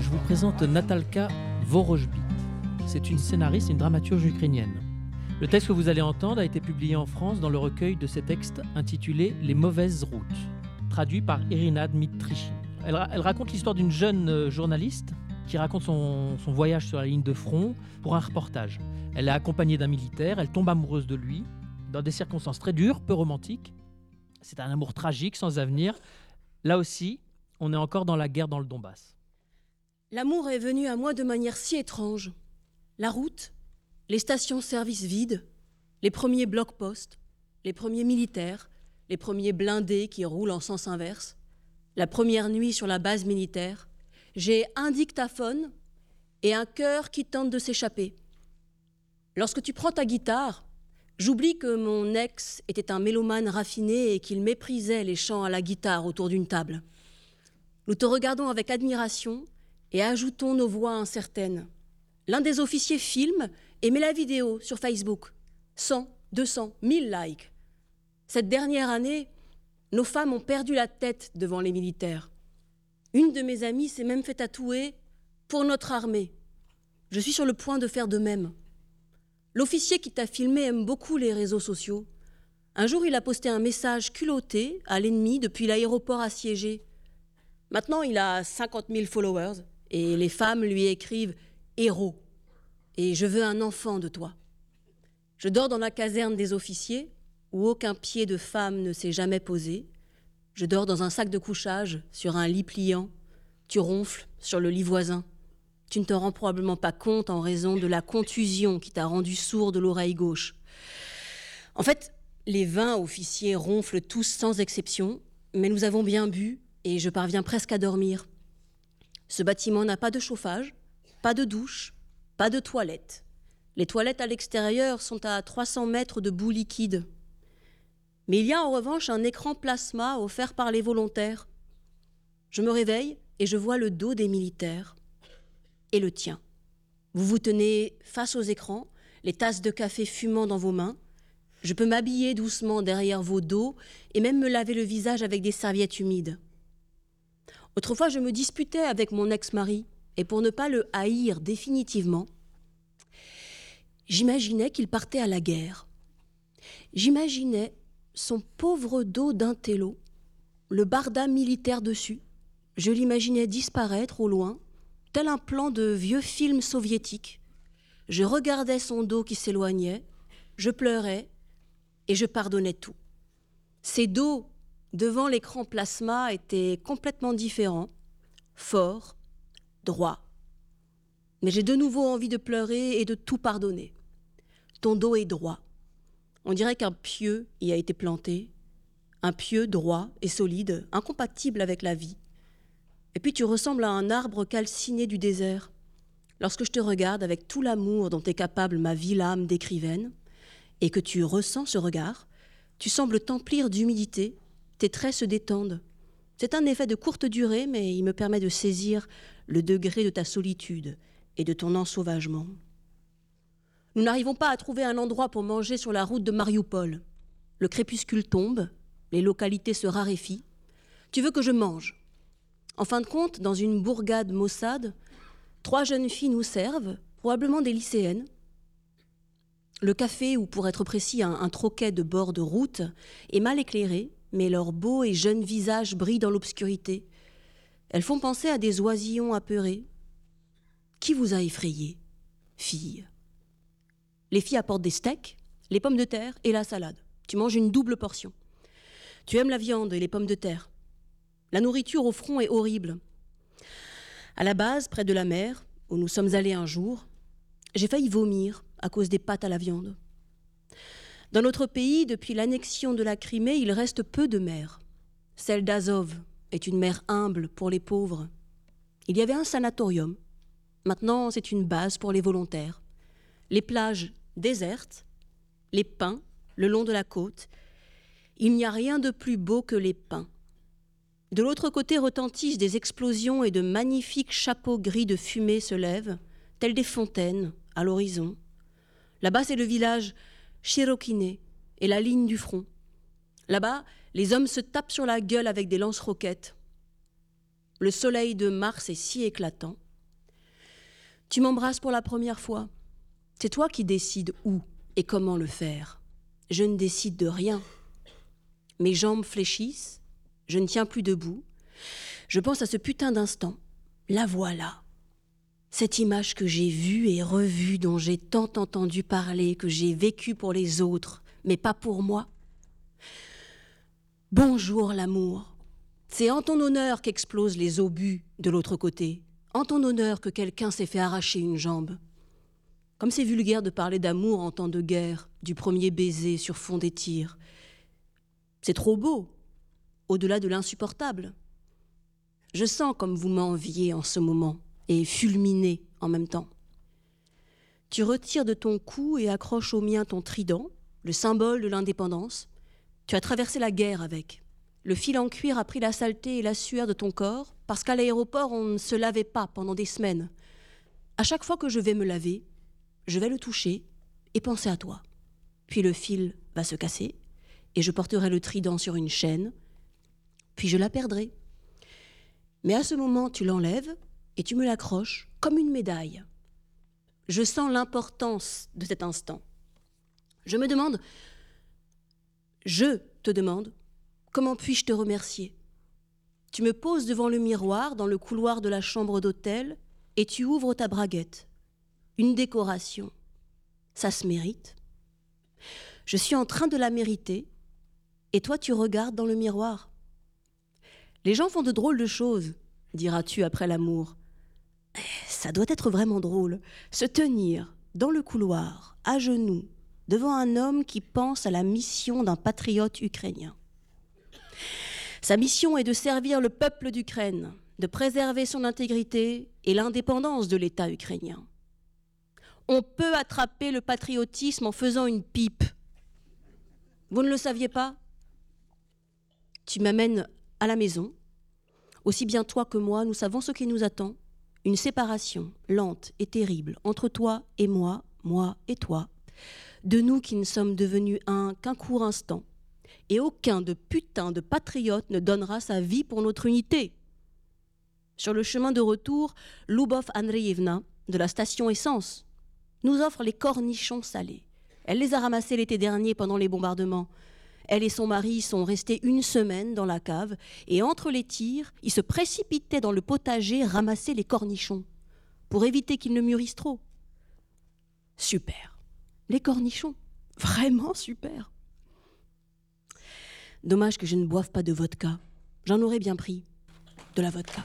je vous présente Natalka Vorojbit. C'est une scénariste et une dramaturge ukrainienne. Le texte que vous allez entendre a été publié en France dans le recueil de ses textes intitulé Les mauvaises routes, traduit par Irina Dmitrichin. Elle, raconte l'histoire d'une jeune euh, journaliste qui raconte son voyage sur la ligne de front pour un reportage. Elle est accompagnée d'un militaire, elle tombe amoureuse de lui, dans des circonstances très dures, peu romantiques. C'est un amour tragique, sans avenir. Là aussi, on est encore dans la guerre dans le Donbass. L'amour est venu à moi de manière si étrange. La route, les stations-service vides, les premiers blocs-postes, les premiers militaires, les premiers blindés qui roulent en sens inverse, la première nuit sur la base militaire, j'ai un dictaphone et un cœur qui tente de s'échapper. Lorsque tu prends ta guitare, j'oublie que mon ex était un mélomane raffiné et qu'il méprisait les chants à la guitare autour d'une table. Nous te regardons avec admiration et ajoutons nos voix incertaines. L'un des officiers filme et met la vidéo sur Facebook. 100, 200, 1000 likes. Cette dernière année, nos femmes ont perdu la tête devant les militaires. Une de mes amies s'est même fait tatouer pour notre armée. Je suis sur le point de faire de même. L'officier qui t'a filmé aime beaucoup les réseaux sociaux. Un jour, il a posté un message culotté à l'ennemi depuis l'aéroport assiégé. Maintenant, il a 50 000 followers et les femmes lui écrivent héros. Et je veux un enfant de toi. Je dors dans la caserne des officiers où aucun pied de femme ne s'est jamais posé. Je dors dans un sac de couchage sur un lit pliant. Tu ronfles sur le lit voisin. Tu ne te rends probablement pas compte en raison de la contusion qui t'a rendu sourd de l'oreille gauche. En fait, les vingt officiers ronflent tous sans exception, mais nous avons bien bu et je parviens presque à dormir. Ce bâtiment n'a pas de chauffage, pas de douche, pas de toilette. Les toilettes à l'extérieur sont à 300 mètres de boue liquide. Mais il y a en revanche un écran plasma offert par les volontaires. Je me réveille et je vois le dos des militaires et le tien. Vous vous tenez face aux écrans, les tasses de café fumant dans vos mains. Je peux m'habiller doucement derrière vos dos et même me laver le visage avec des serviettes humides. Autrefois, je me disputais avec mon ex-mari, et pour ne pas le haïr définitivement, j'imaginais qu'il partait à la guerre. J'imaginais son pauvre dos d'un le barda militaire dessus. Je l'imaginais disparaître au loin, tel un plan de vieux film soviétique. Je regardais son dos qui s'éloignait, je pleurais et je pardonnais tout. Ces dos devant l'écran plasma était complètement différent, fort, droit. Mais j'ai de nouveau envie de pleurer et de tout pardonner. Ton dos est droit. On dirait qu'un pieu y a été planté, un pieu droit et solide, incompatible avec la vie. Et puis tu ressembles à un arbre calciné du désert. Lorsque je te regarde avec tout l'amour dont est capable ma ville âme d'écrivaine, et que tu ressens ce regard, tu sembles t'emplir d'humidité, tes traits se détendent. C'est un effet de courte durée, mais il me permet de saisir le degré de ta solitude et de ton ensauvagement. Nous n'arrivons pas à trouver un endroit pour manger sur la route de Mariupol. Le crépuscule tombe, les localités se raréfient. Tu veux que je mange? En fin de compte, dans une bourgade maussade, trois jeunes filles nous servent, probablement des lycéennes. Le café, ou pour être précis, un, un troquet de bord de route, est mal éclairé, mais leurs beaux et jeunes visages brillent dans l'obscurité. Elles font penser à des oisillons apeurés. Qui vous a effrayé, fille? Les filles apportent des steaks, les pommes de terre et la salade. Tu manges une double portion. Tu aimes la viande et les pommes de terre. La nourriture au front est horrible. À la base, près de la mer, où nous sommes allés un jour, j'ai failli vomir à cause des pâtes à la viande. Dans notre pays, depuis l'annexion de la Crimée, il reste peu de mers. Celle d'Azov est une mer humble pour les pauvres. Il y avait un sanatorium. Maintenant, c'est une base pour les volontaires. Les plages désertes, les pins le long de la côte. Il n'y a rien de plus beau que les pins. De l'autre côté retentissent des explosions et de magnifiques chapeaux gris de fumée se lèvent, tels des fontaines, à l'horizon. Là-bas, c'est le village Chirokine et la ligne du front. Là-bas, les hommes se tapent sur la gueule avec des lance-roquettes. Le soleil de Mars est si éclatant, Tu m'embrasses pour la première fois. C'est toi qui décides où et comment le faire. Je ne décide de rien. Mes jambes fléchissent, je ne tiens plus debout. Je pense à ce putain d'instant. La voilà. Cette image que j'ai vue et revue, dont j'ai tant entendu parler, que j'ai vécue pour les autres, mais pas pour moi. Bonjour l'amour. C'est en ton honneur qu'explosent les obus de l'autre côté. En ton honneur que quelqu'un s'est fait arracher une jambe. Comme c'est vulgaire de parler d'amour en temps de guerre, du premier baiser sur fond des tirs. C'est trop beau, au-delà de l'insupportable. Je sens comme vous m'enviez en ce moment et fulminez en même temps. Tu retires de ton cou et accroches au mien ton trident, le symbole de l'indépendance. Tu as traversé la guerre avec. Le fil en cuir a pris la saleté et la sueur de ton corps, parce qu'à l'aéroport, on ne se lavait pas pendant des semaines. À chaque fois que je vais me laver, je vais le toucher et penser à toi. Puis le fil va se casser, et je porterai le trident sur une chaîne, puis je la perdrai. Mais à ce moment, tu l'enlèves et tu me l'accroches comme une médaille. Je sens l'importance de cet instant. Je me demande, je te demande, comment puis-je te remercier? Tu me poses devant le miroir dans le couloir de la chambre d'hôtel et tu ouvres ta braguette. Une décoration. Ça se mérite. Je suis en train de la mériter et toi tu regardes dans le miroir. Les gens font de drôles de choses, diras-tu après l'amour. Ça doit être vraiment drôle, se tenir dans le couloir, à genoux, devant un homme qui pense à la mission d'un patriote ukrainien. Sa mission est de servir le peuple d'Ukraine, de préserver son intégrité et l'indépendance de l'État ukrainien. On peut attraper le patriotisme en faisant une pipe. Vous ne le saviez pas? Tu m'amènes à la maison. Aussi bien toi que moi, nous savons ce qui nous attend. Une séparation lente et terrible entre toi et moi, moi et toi, de nous qui ne sommes devenus un qu'un court instant. Et aucun de putain de patriote ne donnera sa vie pour notre unité. Sur le chemin de retour, Lubov Andreevna, de la station Essence, nous offre les cornichons salés. Elle les a ramassés l'été dernier pendant les bombardements. Elle et son mari sont restés une semaine dans la cave et entre les tirs, ils se précipitaient dans le potager ramasser les cornichons pour éviter qu'ils ne mûrissent trop. Super. Les cornichons. Vraiment super. Dommage que je ne boive pas de vodka. J'en aurais bien pris. De la vodka.